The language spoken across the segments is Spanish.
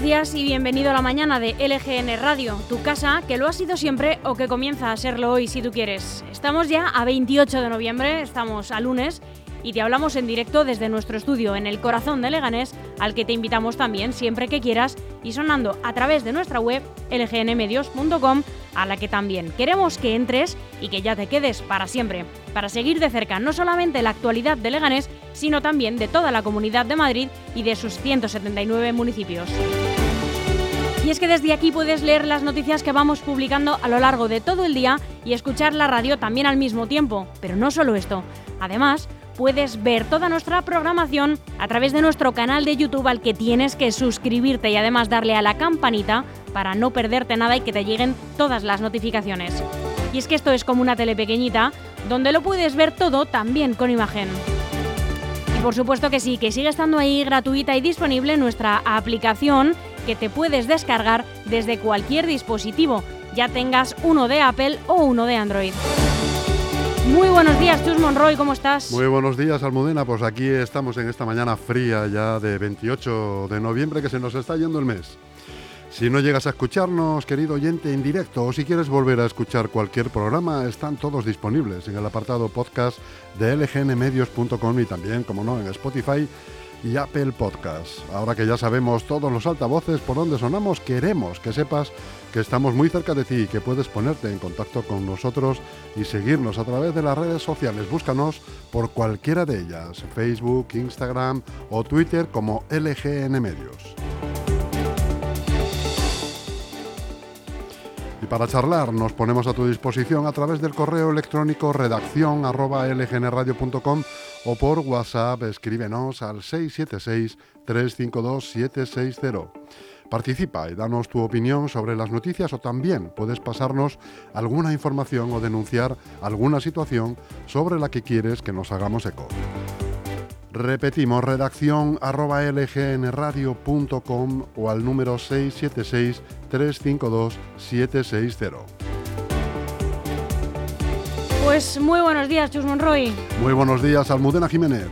Buenos días y bienvenido a la mañana de LGN Radio, tu casa que lo ha sido siempre o que comienza a serlo hoy si tú quieres. Estamos ya a 28 de noviembre, estamos a lunes y te hablamos en directo desde nuestro estudio en el corazón de Leganés, al que te invitamos también siempre que quieras y sonando a través de nuestra web lgnmedios.com, a la que también queremos que entres y que ya te quedes para siempre, para seguir de cerca no solamente la actualidad de Leganés, sino también de toda la comunidad de Madrid y de sus 179 municipios. Y es que desde aquí puedes leer las noticias que vamos publicando a lo largo de todo el día y escuchar la radio también al mismo tiempo. Pero no solo esto. Además, puedes ver toda nuestra programación a través de nuestro canal de YouTube al que tienes que suscribirte y además darle a la campanita para no perderte nada y que te lleguen todas las notificaciones. Y es que esto es como una tele pequeñita donde lo puedes ver todo también con imagen. Y por supuesto que sí, que sigue estando ahí gratuita y disponible nuestra aplicación que te puedes descargar desde cualquier dispositivo, ya tengas uno de Apple o uno de Android. Muy buenos días, Chus Monroy, ¿cómo estás? Muy buenos días, Almudena. Pues aquí estamos en esta mañana fría ya de 28 de noviembre que se nos está yendo el mes. Si no llegas a escucharnos, querido oyente, en directo, o si quieres volver a escuchar cualquier programa, están todos disponibles en el apartado podcast de lgnmedios.com y también, como no, en Spotify y Apple Podcasts. Ahora que ya sabemos todos los altavoces por donde sonamos, queremos que sepas que estamos muy cerca de ti y que puedes ponerte en contacto con nosotros y seguirnos a través de las redes sociales. Búscanos por cualquiera de ellas, Facebook, Instagram o Twitter como LGN Medios. Para charlar nos ponemos a tu disposición a través del correo electrónico redacción o por WhatsApp escríbenos al 676-352-760. Participa y danos tu opinión sobre las noticias o también puedes pasarnos alguna información o denunciar alguna situación sobre la que quieres que nos hagamos eco. Repetimos, redacción arroba lgnradio.com o al número 676-352-760. Pues muy buenos días, Chus Monroy. Muy buenos días, Almudena Jiménez.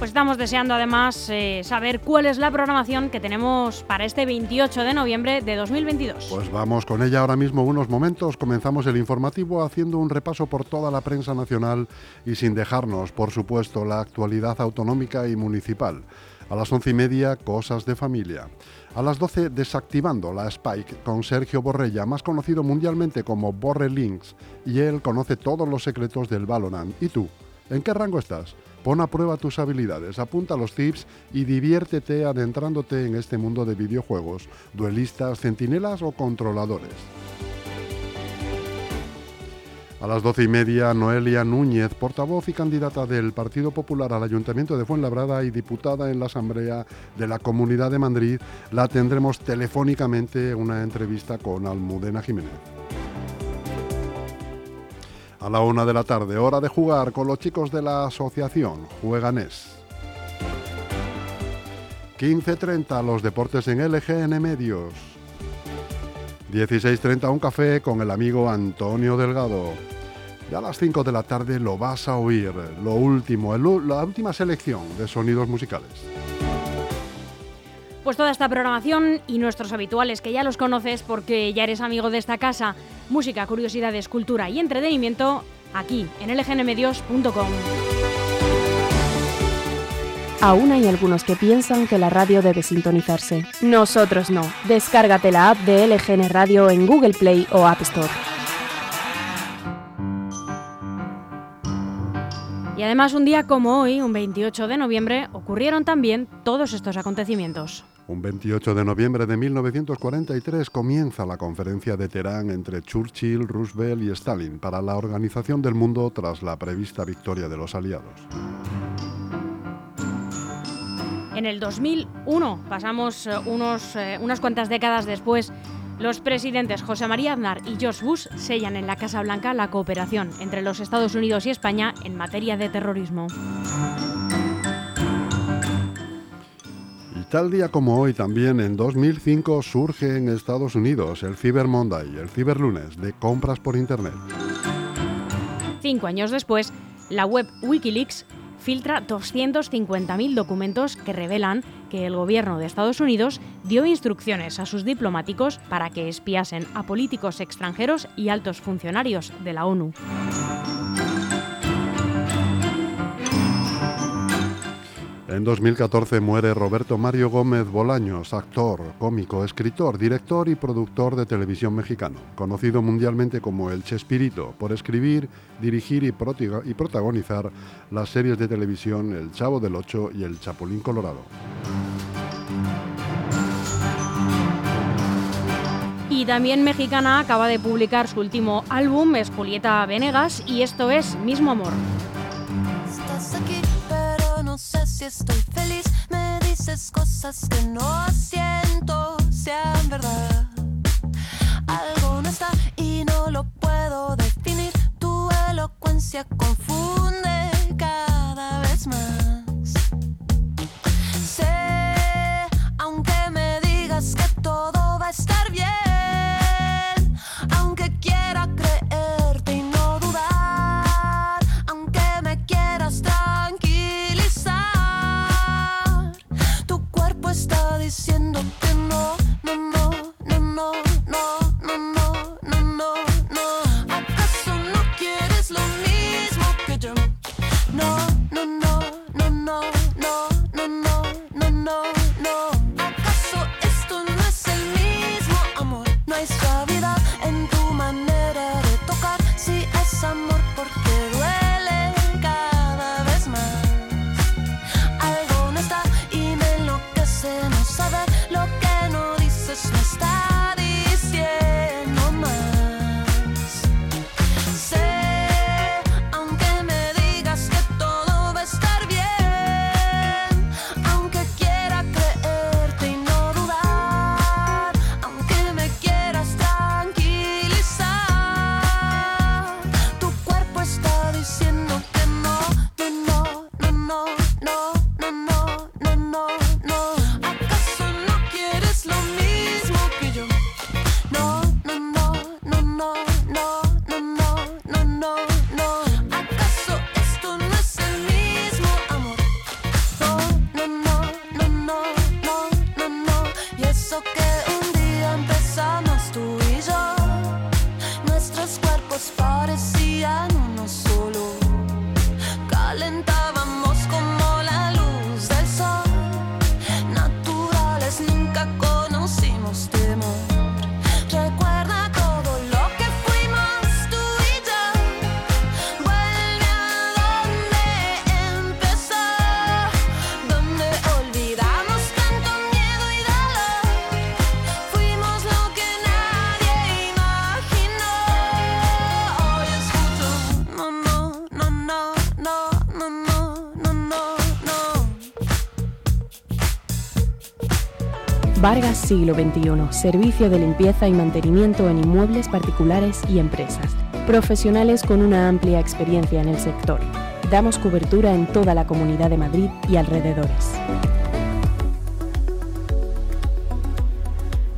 Pues estamos deseando además eh, saber cuál es la programación que tenemos para este 28 de noviembre de 2022. Pues vamos con ella ahora mismo unos momentos. Comenzamos el informativo haciendo un repaso por toda la prensa nacional y sin dejarnos, por supuesto, la actualidad autonómica y municipal. A las once y media, cosas de familia. A las 12, desactivando la Spike con Sergio Borrella, más conocido mundialmente como Borre Links, y él conoce todos los secretos del Valorant. ¿Y tú? ¿En qué rango estás? Pon a prueba tus habilidades, apunta los tips y diviértete adentrándote en este mundo de videojuegos, duelistas, centinelas o controladores. A las doce y media, Noelia Núñez, portavoz y candidata del Partido Popular al Ayuntamiento de Fuenlabrada y diputada en la Asamblea de la Comunidad de Madrid, la tendremos telefónicamente en una entrevista con Almudena Jiménez. A la una de la tarde, hora de jugar con los chicos de la asociación Jueganés. 15.30 los deportes en LGN Medios. 16.30 un café con el amigo Antonio Delgado. Y a las 5 de la tarde lo vas a oír, lo último, la última selección de sonidos musicales. Pues toda esta programación y nuestros habituales que ya los conoces porque ya eres amigo de esta casa, música, curiosidades, cultura y entretenimiento, aquí en lgnmedios.com. Aún hay algunos que piensan que la radio debe sintonizarse. Nosotros no. Descárgate la app de LGN Radio en Google Play o App Store. Y además un día como hoy, un 28 de noviembre, ocurrieron también todos estos acontecimientos. Un 28 de noviembre de 1943 comienza la conferencia de Teherán entre Churchill, Roosevelt y Stalin para la organización del mundo tras la prevista victoria de los aliados. En el 2001, pasamos eh, unos, eh, unas cuantas décadas después, los presidentes José María Aznar y George Bush sellan en la Casa Blanca la cooperación entre los Estados Unidos y España en materia de terrorismo. Y tal día como hoy también en 2005 surge en Estados Unidos el Cyber Monday, el ciberlunes de compras por Internet. Cinco años después, la web Wikileaks filtra 250.000 documentos que revelan que el gobierno de Estados Unidos dio instrucciones a sus diplomáticos para que espiasen a políticos extranjeros y altos funcionarios de la ONU. En 2014 muere Roberto Mario Gómez Bolaños, actor, cómico, escritor, director y productor de televisión mexicano, conocido mundialmente como el Chespirito, por escribir, dirigir y, protagonizar las series de televisión El Chavo del Ocho y El Chapulín Colorado. Y también mexicana acaba de publicar su último álbum, es Julieta Venegas, y esto es Mismo Amor. Si estoy feliz. Me dices cosas que no siento sean verdad. Algo no está y no lo puedo definir. Tu elocuencia confunde cada vez más. Sé, aunque me digas que todo va a estar bien. Vargas Siglo XXI, servicio de limpieza y mantenimiento en inmuebles particulares y empresas. Profesionales con una amplia experiencia en el sector. Damos cobertura en toda la Comunidad de Madrid y alrededores.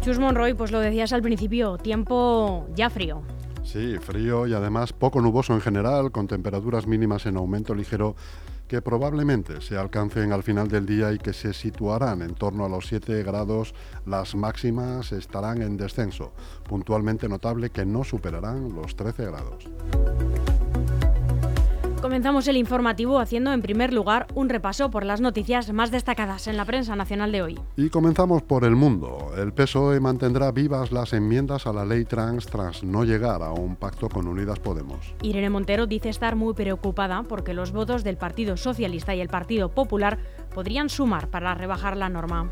Chus Monroy, pues lo decías al principio, tiempo ya frío. Sí, frío y además poco nuboso en general, con temperaturas mínimas en aumento ligero que probablemente se alcancen al final del día y que se situarán en torno a los 7 grados, las máximas estarán en descenso, puntualmente notable que no superarán los 13 grados. Comenzamos el informativo haciendo en primer lugar un repaso por las noticias más destacadas en la prensa nacional de hoy. Y comenzamos por el mundo. El PSOE mantendrá vivas las enmiendas a la ley trans tras no llegar a un pacto con Unidas Podemos. Irene Montero dice estar muy preocupada porque los votos del Partido Socialista y el Partido Popular podrían sumar para rebajar la norma.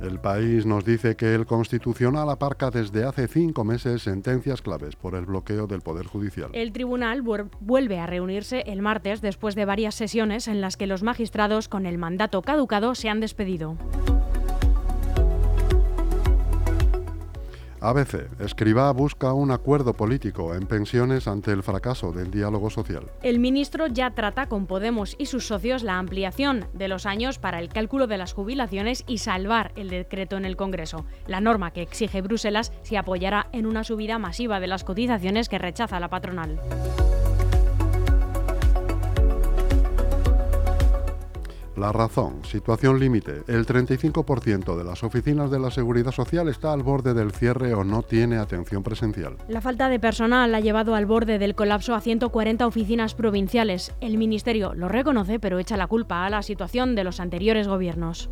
El país nos dice que el Constitucional aparca desde hace cinco meses sentencias claves por el bloqueo del Poder Judicial. El tribunal vuelve a reunirse el martes después de varias sesiones en las que los magistrados con el mandato caducado se han despedido. ABC. Escriba busca un acuerdo político en pensiones ante el fracaso del diálogo social. El ministro ya trata con Podemos y sus socios la ampliación de los años para el cálculo de las jubilaciones y salvar el decreto en el Congreso. La norma que exige Bruselas se apoyará en una subida masiva de las cotizaciones que rechaza la patronal. La razón, situación límite. El 35% de las oficinas de la Seguridad Social está al borde del cierre o no tiene atención presencial. La falta de personal ha llevado al borde del colapso a 140 oficinas provinciales. El Ministerio lo reconoce, pero echa la culpa a la situación de los anteriores gobiernos.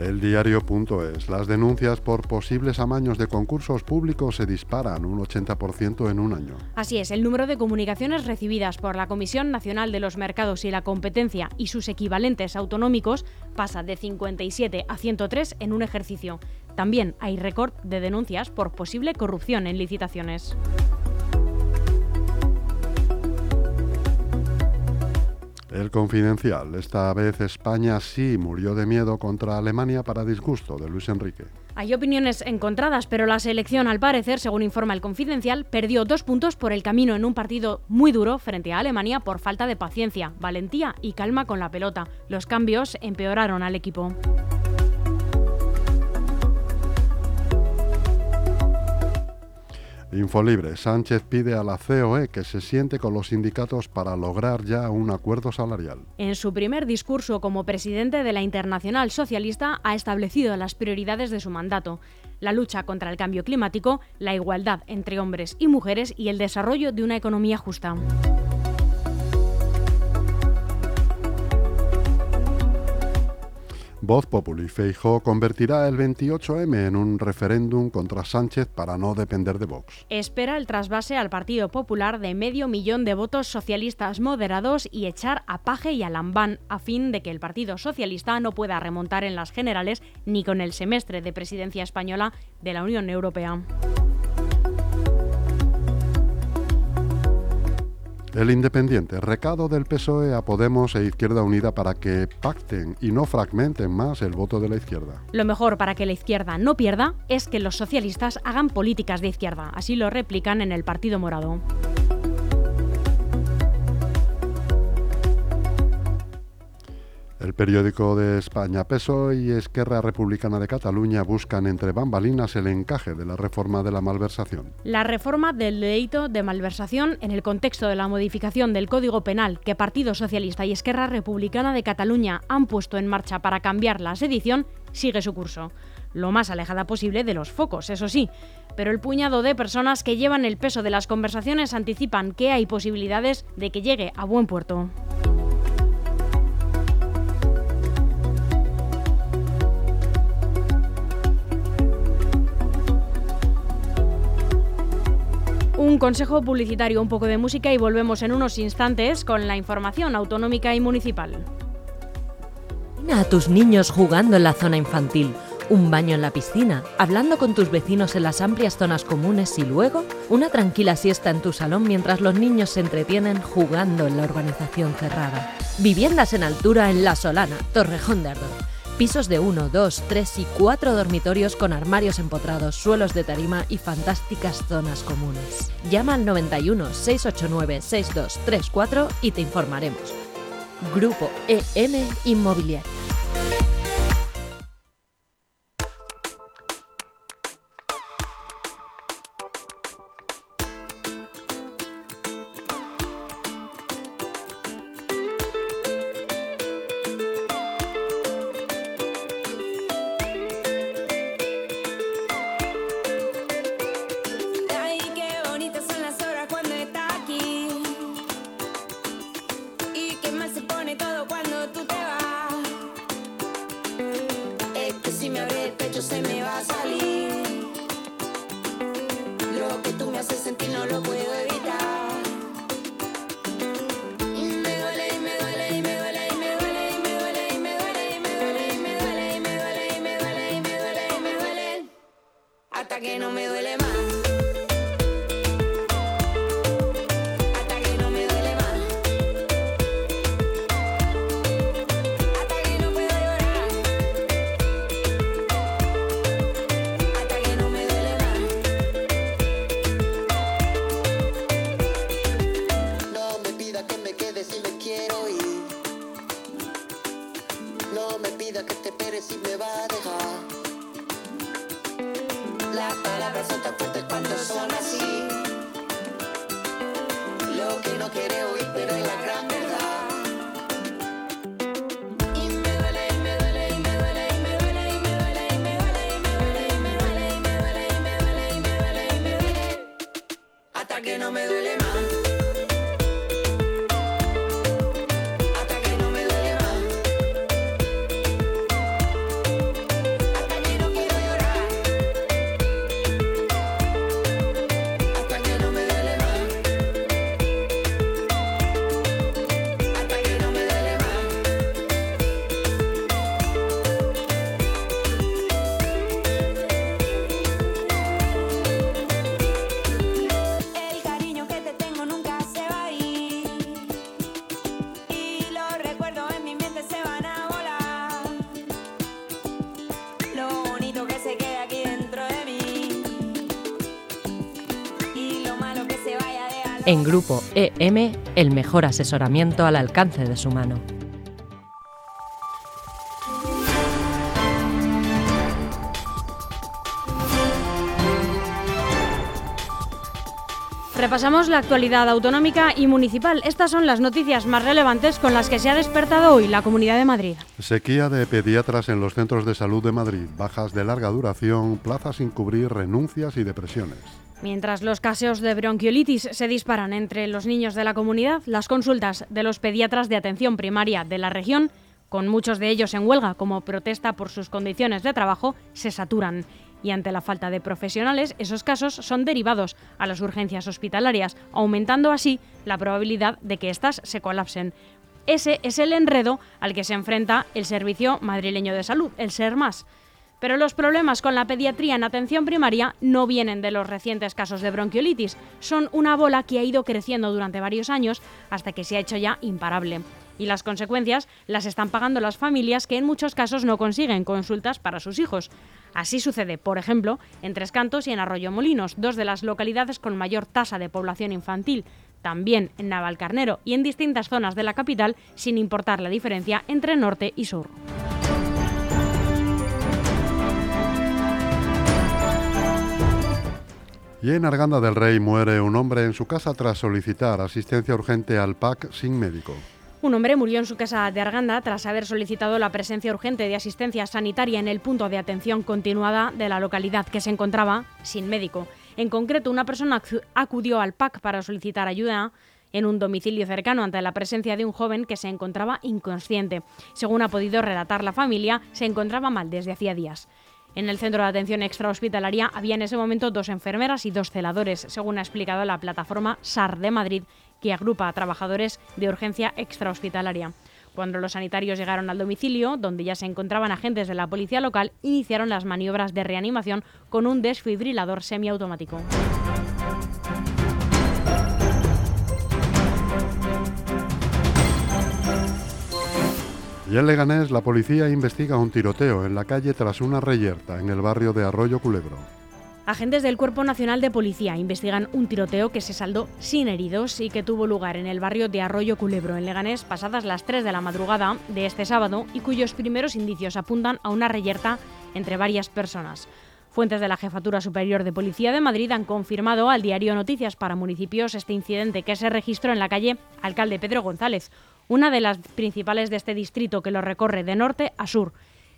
El diario.es. Las denuncias por posibles amaños de concursos públicos se disparan un 80% en un año. Así es, el número de comunicaciones recibidas por la Comisión Nacional de los Mercados y la Competencia y sus equivalentes autonómicos pasa de 57 a 103 en un ejercicio. También hay récord de denuncias por posible corrupción en licitaciones. El confidencial. Esta vez España sí murió de miedo contra Alemania para disgusto de Luis Enrique. Hay opiniones encontradas, pero la selección, al parecer, según informa el Confidencial, perdió dos puntos por el camino en un partido muy duro frente a Alemania por falta de paciencia, valentía y calma con la pelota. Los cambios empeoraron al equipo. Infolibre. Sánchez pide a la COE que se siente con los sindicatos para lograr ya un acuerdo salarial. En su primer discurso como presidente de la Internacional Socialista ha establecido las prioridades de su mandato. La lucha contra el cambio climático, la igualdad entre hombres y mujeres y el desarrollo de una economía justa. Voz Populi. Feijó convertirá el 28M en un referéndum contra Sánchez para no depender de Vox. Espera el trasvase al Partido Popular de medio millón de votos socialistas moderados y echar a Paje y a Lambán a fin de que el Partido Socialista no pueda remontar en las generales ni con el semestre de presidencia española de la Unión Europea. El Independiente, recado del PSOE a Podemos e Izquierda Unida para que pacten y no fragmenten más el voto de la izquierda. Lo mejor para que la izquierda no pierda es que los socialistas hagan políticas de izquierda, así lo replican en el Partido Morado. El periódico de España, PSOE y Esquerra Republicana de Cataluña buscan entre bambalinas el encaje de la reforma de la malversación. La reforma del delito de malversación en el contexto de la modificación del Código Penal que Partido Socialista y Esquerra Republicana de Cataluña han puesto en marcha para cambiar la sedición sigue su curso. Lo más alejada posible de los focos, eso sí. Pero el puñado de personas que llevan el peso de las conversaciones anticipan que hay posibilidades de que llegue a buen puerto. Un consejo publicitario, un poco de música y volvemos en unos instantes con la información autonómica y municipal. A tus niños jugando en la zona infantil, un baño en la piscina, hablando con tus vecinos en las amplias zonas comunes y luego una tranquila siesta en tu salón mientras los niños se entretienen jugando en la urbanización cerrada. Viviendas en altura en La Solana, Torrejón de Ardor Pisos de 1, 2, 3 y 4 dormitorios con armarios empotrados, suelos de tarima y fantásticas zonas comunes. Llama al 91 689 6234 y te informaremos. Grupo EM Inmobiliario. Todo cuando tú te vas. Es que si me abre el pecho se me va a salir. Lo que tú me haces sentir no lo puedo evitar. En Grupo EM, el mejor asesoramiento al alcance de su mano. Repasamos la actualidad autonómica y municipal. Estas son las noticias más relevantes con las que se ha despertado hoy la Comunidad de Madrid. Sequía de pediatras en los centros de salud de Madrid, bajas de larga duración, plazas sin cubrir, renuncias y depresiones. Mientras los casos de bronquiolitis se disparan entre los niños de la comunidad, las consultas de los pediatras de atención primaria de la región, con muchos de ellos en huelga como protesta por sus condiciones de trabajo, se saturan. Y ante la falta de profesionales, esos casos son derivados a las urgencias hospitalarias, aumentando así la probabilidad de que éstas se colapsen. Ese es el enredo al que se enfrenta el Servicio Madrileño de Salud, el SERMAS. Pero los problemas con la pediatría en atención primaria no vienen de los recientes casos de bronquiolitis, son una bola que ha ido creciendo durante varios años hasta que se ha hecho ya imparable. Y las consecuencias las están pagando las familias que en muchos casos no consiguen consultas para sus hijos. Así sucede, por ejemplo, en Tres Cantos y en Arroyo Molinos, dos de las localidades con mayor tasa de población infantil. También en Navalcarnero y en distintas zonas de la capital, sin importar la diferencia entre norte y sur. En Arganda del Rey muere un hombre en su casa tras solicitar asistencia urgente al PAC sin médico. Un hombre murió en su casa de Arganda tras haber solicitado la presencia urgente de asistencia sanitaria en el punto de atención continuada de la localidad que se encontraba sin médico. En concreto, una persona acu- acudió al PAC para solicitar ayuda en un domicilio cercano ante la presencia de un joven que se encontraba inconsciente. Según ha podido relatar la familia, se encontraba mal desde hacía días. En el centro de atención extrahospitalaria había en ese momento dos enfermeras y dos celadores, según ha explicado la plataforma SAR de Madrid, que agrupa a trabajadores de urgencia extrahospitalaria. Cuando los sanitarios llegaron al domicilio, donde ya se encontraban agentes de la policía local, iniciaron las maniobras de reanimación con un desfibrilador semiautomático. Y en Leganés, la policía investiga un tiroteo en la calle tras una reyerta en el barrio de Arroyo Culebro. Agentes del Cuerpo Nacional de Policía investigan un tiroteo que se saldó sin heridos y que tuvo lugar en el barrio de Arroyo Culebro, en Leganés, pasadas las 3 de la madrugada de este sábado y cuyos primeros indicios apuntan a una reyerta entre varias personas. Fuentes de la Jefatura Superior de Policía de Madrid han confirmado al diario Noticias para Municipios este incidente que se registró en la calle Alcalde Pedro González, una de las principales de este distrito que lo recorre de norte a sur.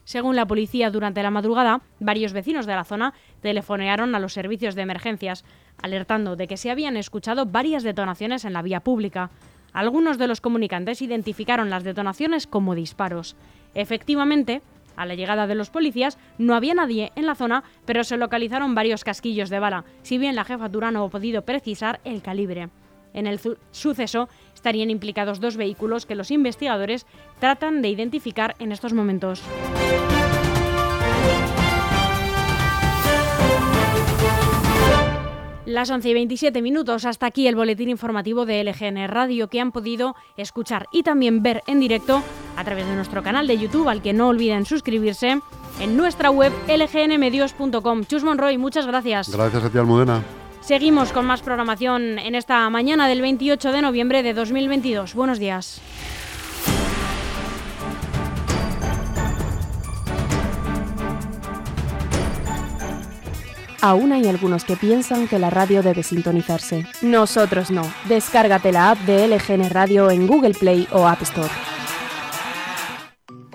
Según la policía, durante la madrugada, varios vecinos de la zona telefonearon a los servicios de emergencias, alertando de que se habían escuchado varias detonaciones en la vía pública. Algunos de los comunicantes identificaron las detonaciones como disparos. Efectivamente, a la llegada de los policías no había nadie en la zona, pero se localizaron varios casquillos de bala, si bien la jefatura no ha podido precisar el calibre. En el su- suceso estarían implicados dos vehículos que los investigadores tratan de identificar en estos momentos. Las 11 y 27 minutos, hasta aquí el boletín informativo de LGN Radio que han podido escuchar y también ver en directo a través de nuestro canal de YouTube, al que no olviden suscribirse, en nuestra web lgnmedios.com. Chus Monroy, muchas gracias. Gracias a ti, Almudena. Seguimos con más programación en esta mañana del 28 de noviembre de 2022. Buenos días. Aún hay algunos que piensan que la radio debe sintonizarse. Nosotros no. Descárgate la app de LGN Radio en Google Play o App Store.